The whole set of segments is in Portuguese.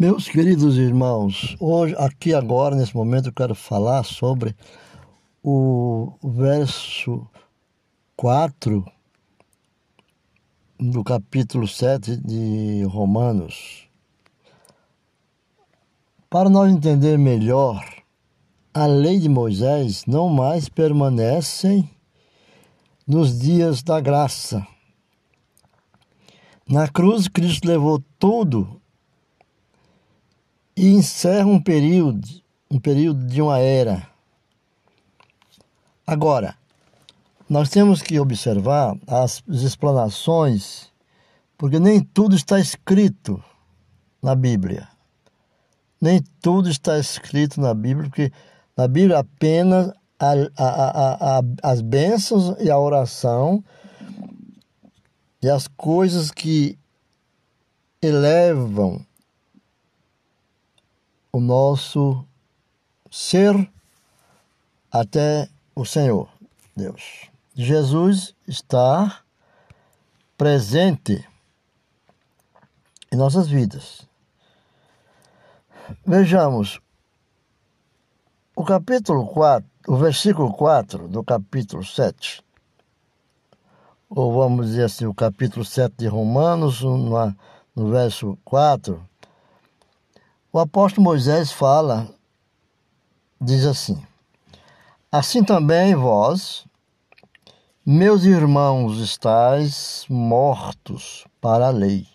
Meus queridos irmãos, hoje, aqui agora, nesse momento, eu quero falar sobre o verso 4 do capítulo 7 de Romanos. Para nós entender melhor, a lei de Moisés não mais permanece nos dias da graça. Na cruz, Cristo levou tudo e encerra um período, um período de uma era. Agora, nós temos que observar as explanações, porque nem tudo está escrito na Bíblia. Nem tudo está escrito na Bíblia, porque na Bíblia apenas a, a, a, as bênçãos e a oração e as coisas que elevam o nosso ser até o Senhor, Deus. Jesus está presente em nossas vidas. Vejamos, o capítulo 4, o versículo 4 do capítulo 7, ou vamos dizer assim, o capítulo 7 de Romanos, no, verso 4, o apóstolo Moisés fala, diz assim: Assim também vós, meus irmãos, estáis mortos para a lei.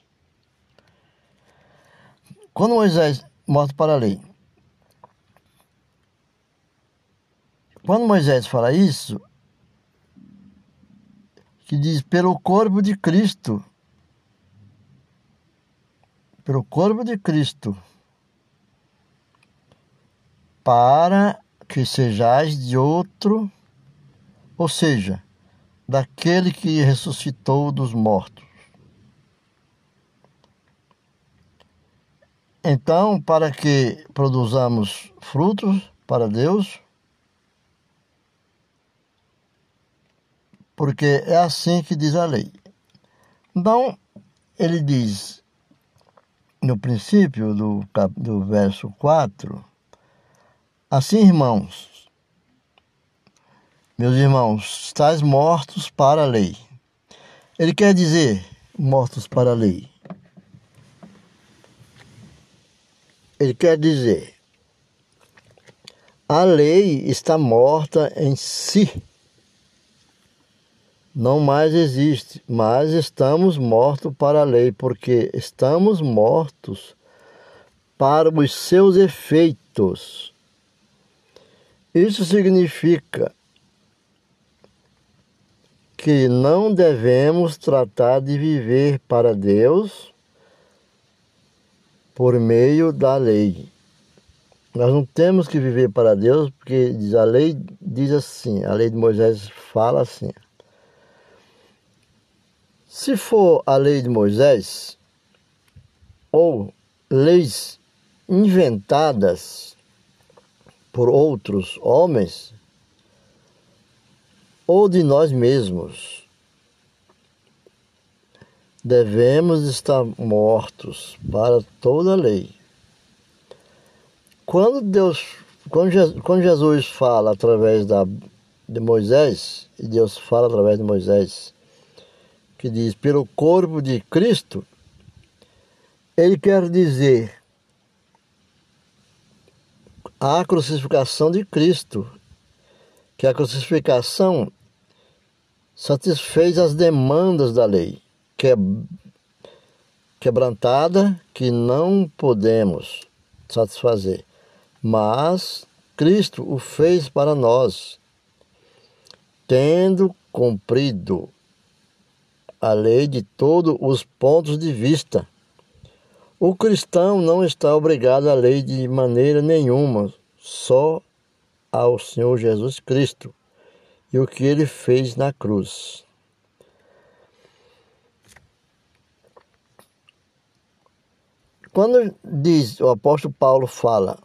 Quando Moisés morto para a lei. Quando Moisés fala isso, que diz pelo corpo de Cristo, pelo corpo de Cristo, para que sejais de outro, ou seja, daquele que ressuscitou dos mortos. Então, para que produzamos frutos para Deus, porque é assim que diz a lei. Então, ele diz, no princípio do, do verso 4, Assim, irmãos, meus irmãos, estáis mortos para a lei. Ele quer dizer mortos para a lei. Ele quer dizer a lei está morta em si. Não mais existe, mas estamos mortos para a lei, porque estamos mortos para os seus efeitos isso significa que não devemos tratar de viver para Deus por meio da lei. Nós não temos que viver para Deus, porque a lei diz assim, a lei de Moisés fala assim. Se for a lei de Moisés ou leis inventadas por outros homens ou de nós mesmos. Devemos estar mortos para toda a lei. Quando Deus, quando Jesus fala através da, de Moisés, e Deus fala através de Moisés, que diz pelo corpo de Cristo, ele quer dizer a crucificação de Cristo, que a crucificação satisfez as demandas da lei, que é quebrantada, que não podemos satisfazer, mas Cristo o fez para nós, tendo cumprido a lei de todos os pontos de vista o cristão não está obrigado à lei de maneira nenhuma, só ao Senhor Jesus Cristo e o que ele fez na cruz. Quando diz, o apóstolo Paulo fala,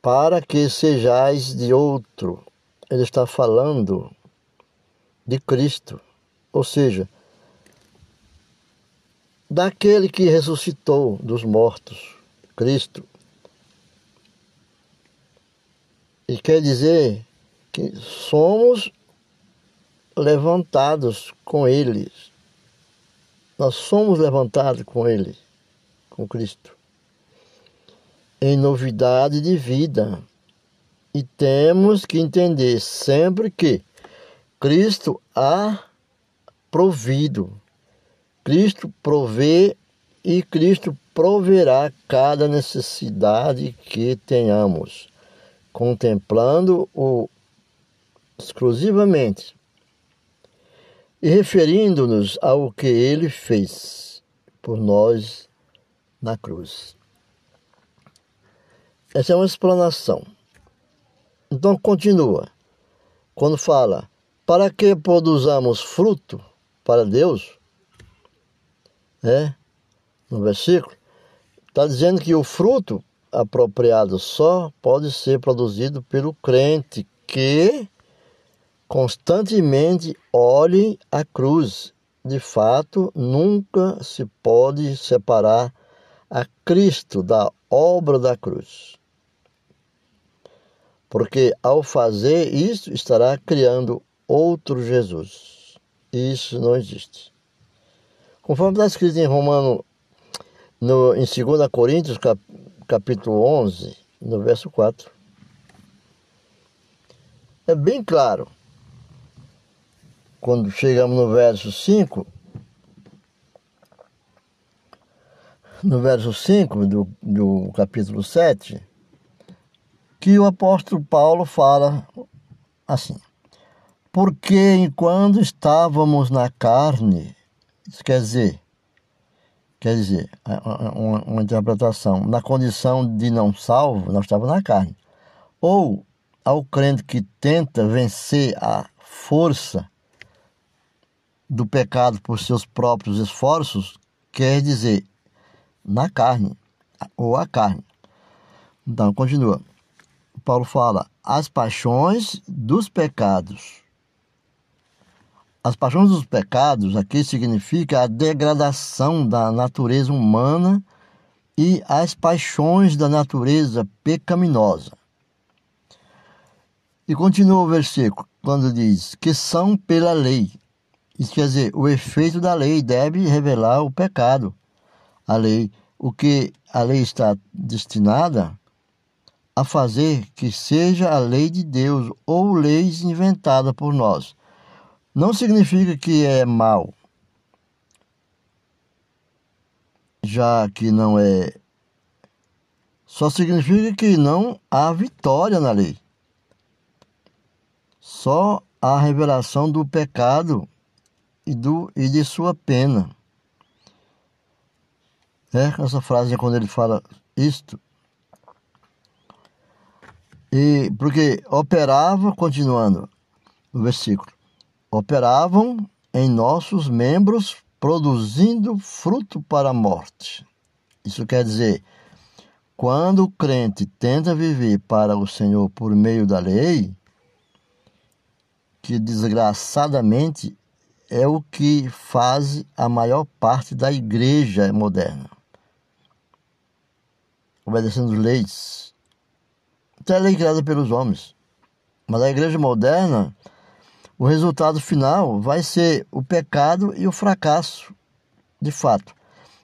para que sejais de outro, ele está falando de Cristo, ou seja, daquele que ressuscitou dos mortos, Cristo. E quer dizer que somos levantados com Ele. Nós somos levantados com Ele, com Cristo, em novidade de vida. E temos que entender sempre que Cristo há provido. Cristo provê e Cristo proverá cada necessidade que tenhamos, contemplando-o exclusivamente e referindo-nos ao que ele fez por nós na cruz. Essa é uma explanação. Então continua. Quando fala, para que produzamos fruto para Deus, é, no versículo, está dizendo que o fruto apropriado só pode ser produzido pelo crente que constantemente olhe a cruz. De fato, nunca se pode separar a Cristo da obra da cruz. Porque ao fazer isso, estará criando outro Jesus. Isso não existe. Conforme está escrito em Romano, no, em 2 Coríntios, cap, capítulo 11, no verso 4. É bem claro quando chegamos no verso 5, no verso 5 do, do capítulo 7, que o apóstolo Paulo fala assim: Porque enquanto estávamos na carne, isso quer dizer, quer dizer, uma, uma interpretação, na condição de não salvo, nós estávamos na carne. Ou ao crente que tenta vencer a força do pecado por seus próprios esforços quer dizer na carne ou a carne. Então, continua. Paulo fala: as paixões dos pecados. As paixões dos pecados aqui significa a degradação da natureza humana e as paixões da natureza pecaminosa. E continua o versículo quando diz que são pela lei. Isso quer dizer, o efeito da lei deve revelar o pecado. A lei, o que a lei está destinada a fazer que seja a lei de Deus ou leis inventadas por nós. Não significa que é mal, já que não é. Só significa que não há vitória na lei. Só a revelação do pecado e, do, e de sua pena. É, essa frase é quando ele fala isto. E porque operava, continuando no versículo, operavam em nossos membros produzindo fruto para a morte. Isso quer dizer, quando o crente tenta viver para o Senhor por meio da lei, que desgraçadamente é o que faz a maior parte da igreja moderna. Obedecendo leis. Até lei criada pelos homens. Mas a igreja moderna, o resultado final vai ser o pecado e o fracasso, de fato.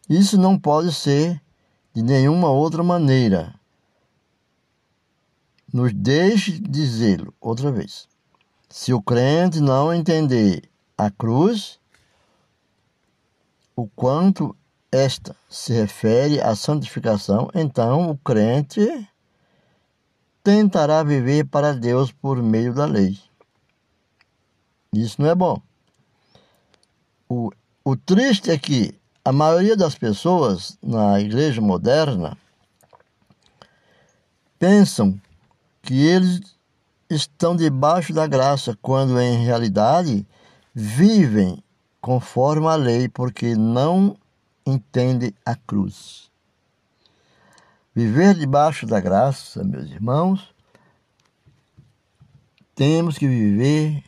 Isso não pode ser de nenhuma outra maneira. Nos deixe dizê-lo outra vez. Se o crente não entender a cruz, o quanto esta se refere à santificação, então o crente tentará viver para Deus por meio da lei. Isso não é bom. O, o triste é que a maioria das pessoas na igreja moderna pensam que eles estão debaixo da graça, quando em realidade vivem conforme a lei, porque não entendem a cruz. Viver debaixo da graça, meus irmãos, temos que viver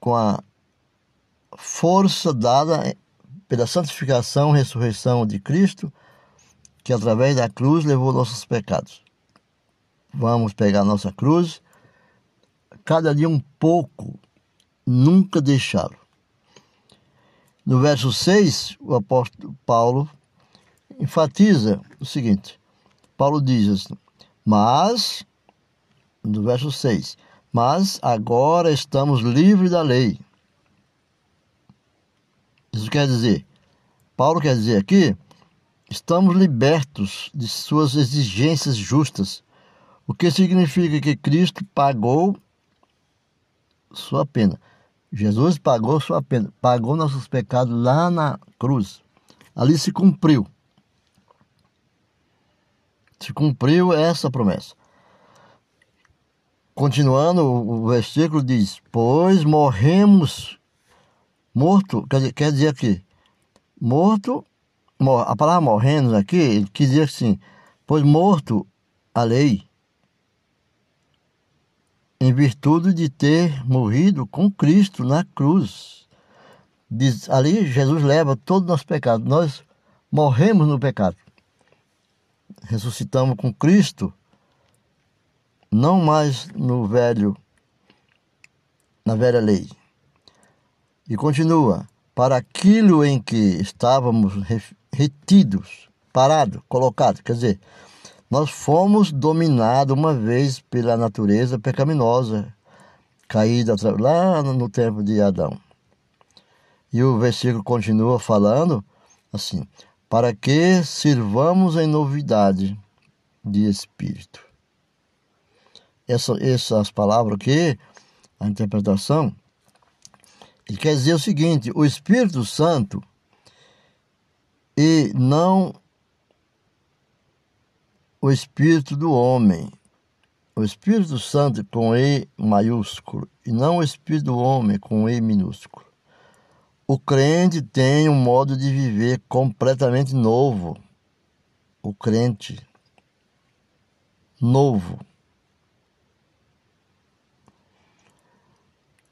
com a força dada pela santificação e ressurreição de Cristo, que através da cruz levou nossos pecados. Vamos pegar nossa cruz, cada dia um pouco, nunca deixá-lo. No verso 6, o apóstolo Paulo enfatiza o seguinte: Paulo diz assim, mas, no verso 6, mas agora estamos livres da lei. Isso quer dizer, Paulo quer dizer aqui, estamos libertos de suas exigências justas, o que significa que Cristo pagou sua pena. Jesus pagou sua pena, pagou nossos pecados lá na cruz. Ali se cumpriu. Se cumpriu essa promessa. Continuando, o versículo diz: Pois morremos, morto, quer dizer, quer dizer aqui, morto, a palavra morrendo aqui, quer dizer assim, pois morto a lei, em virtude de ter morrido com Cristo na cruz. Diz, ali Jesus leva todo o nosso pecado. Nós morremos no pecado. Ressuscitamos com Cristo, não mais no velho, na velha lei. E continua, para aquilo em que estávamos retidos, parados, colocados, quer dizer, nós fomos dominados uma vez pela natureza pecaminosa, caída lá no tempo de Adão. E o versículo continua falando assim: para que sirvamos em novidade de espírito. Essa, essas palavras aqui, a interpretação, ele quer dizer o seguinte: o Espírito Santo e não o espírito do homem. O Espírito Santo com E maiúsculo e não o Espírito do homem com E minúsculo. O crente tem um modo de viver completamente novo. O crente novo.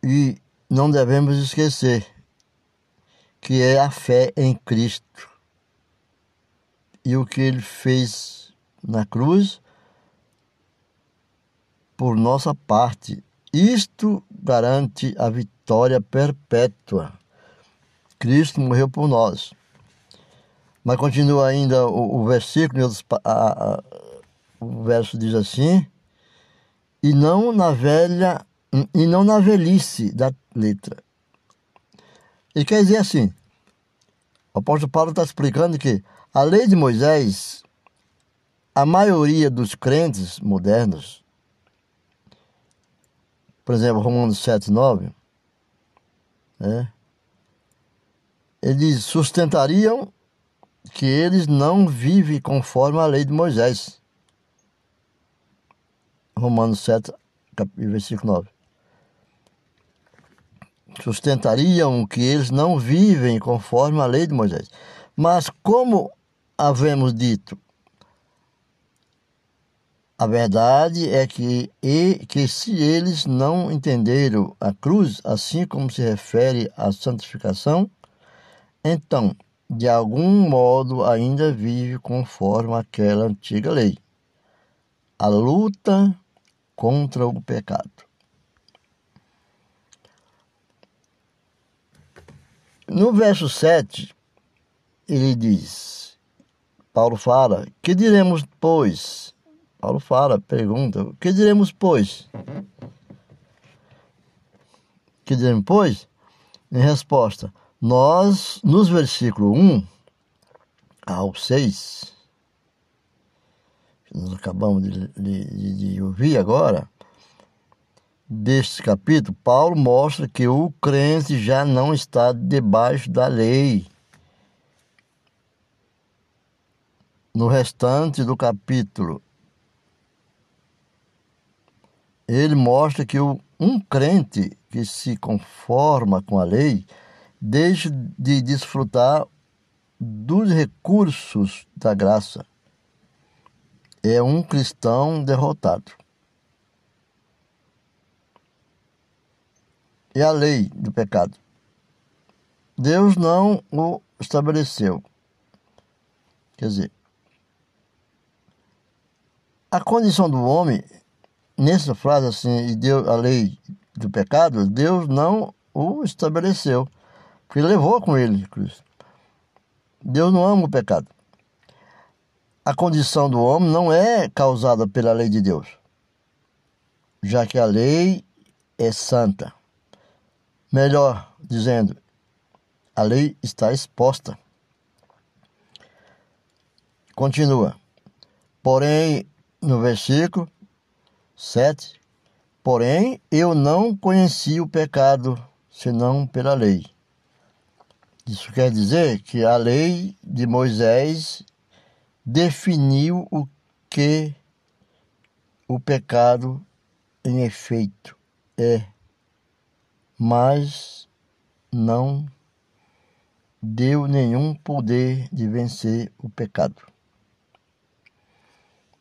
E não devemos esquecer que é a fé em Cristo e o que ele fez na cruz por nossa parte. Isto garante a vitória perpétua. Cristo morreu por nós. Mas continua ainda o, o versículo, a, a, o verso diz assim: e não na velha e não na velhice da letra. Ele quer dizer assim: o apóstolo Paulo está explicando que a lei de Moisés a maioria dos crentes modernos, por exemplo, Romanos 7, 9, né, eles sustentariam que eles não vivem conforme a lei de Moisés. Romanos 7, versículo 9. Sustentariam que eles não vivem conforme a lei de Moisés. Mas como havemos dito, a verdade é que, e, que se eles não entenderam a cruz, assim como se refere à santificação, então, de algum modo, ainda vive conforme aquela antiga lei. A luta contra o pecado. No verso 7, ele diz: Paulo fala: Que diremos, pois? Paulo fala, pergunta: que diremos, pois? que diremos, pois? Em resposta, nós, nos versículos 1 ao 6, que nós acabamos de, de, de ouvir agora, deste capítulo, Paulo mostra que o crente já não está debaixo da lei. No restante do capítulo, ele mostra que um crente que se conforma com a lei deixa de desfrutar dos recursos da graça. É um cristão derrotado. E a lei do pecado. Deus não o estabeleceu. Quer dizer, a condição do homem, nessa frase assim, e Deus, a lei do pecado, Deus não o estabeleceu, porque levou com ele Cristo. Deus não ama o pecado. A condição do homem não é causada pela lei de Deus, já que a lei é santa. Melhor dizendo, a lei está exposta. Continua. Porém, no versículo 7, porém eu não conheci o pecado senão pela lei. Isso quer dizer que a lei de Moisés definiu o que o pecado em efeito é, mas não deu nenhum poder de vencer o pecado.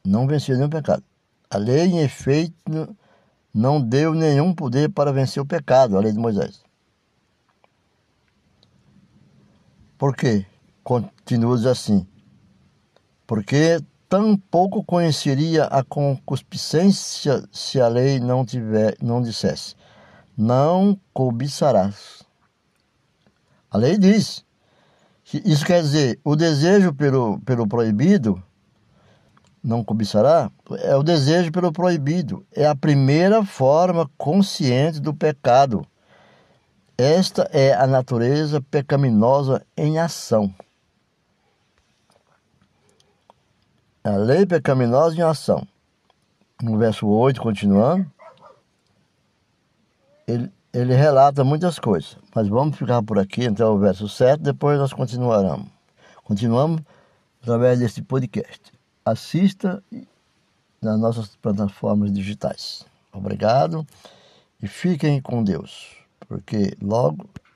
Não venceu nenhum pecado. A lei, em efeito, não deu nenhum poder para vencer o pecado, a lei de Moisés. Por quê? Continua assim. Porque tampouco conheceria a concupiscência se a lei não tiver, não dissesse: não cobiçarás. A lei diz. Isso quer dizer, o desejo pelo, pelo proibido, não cobiçará, é o desejo pelo proibido. É a primeira forma consciente do pecado. Esta é a natureza pecaminosa em ação. A lei pecaminosa em ação. No verso 8, continuando, ele, ele relata muitas coisas, mas vamos ficar por aqui até o verso 7, depois nós continuaremos. Continuamos através deste podcast. Assista nas nossas plataformas digitais. Obrigado e fiquem com Deus, porque logo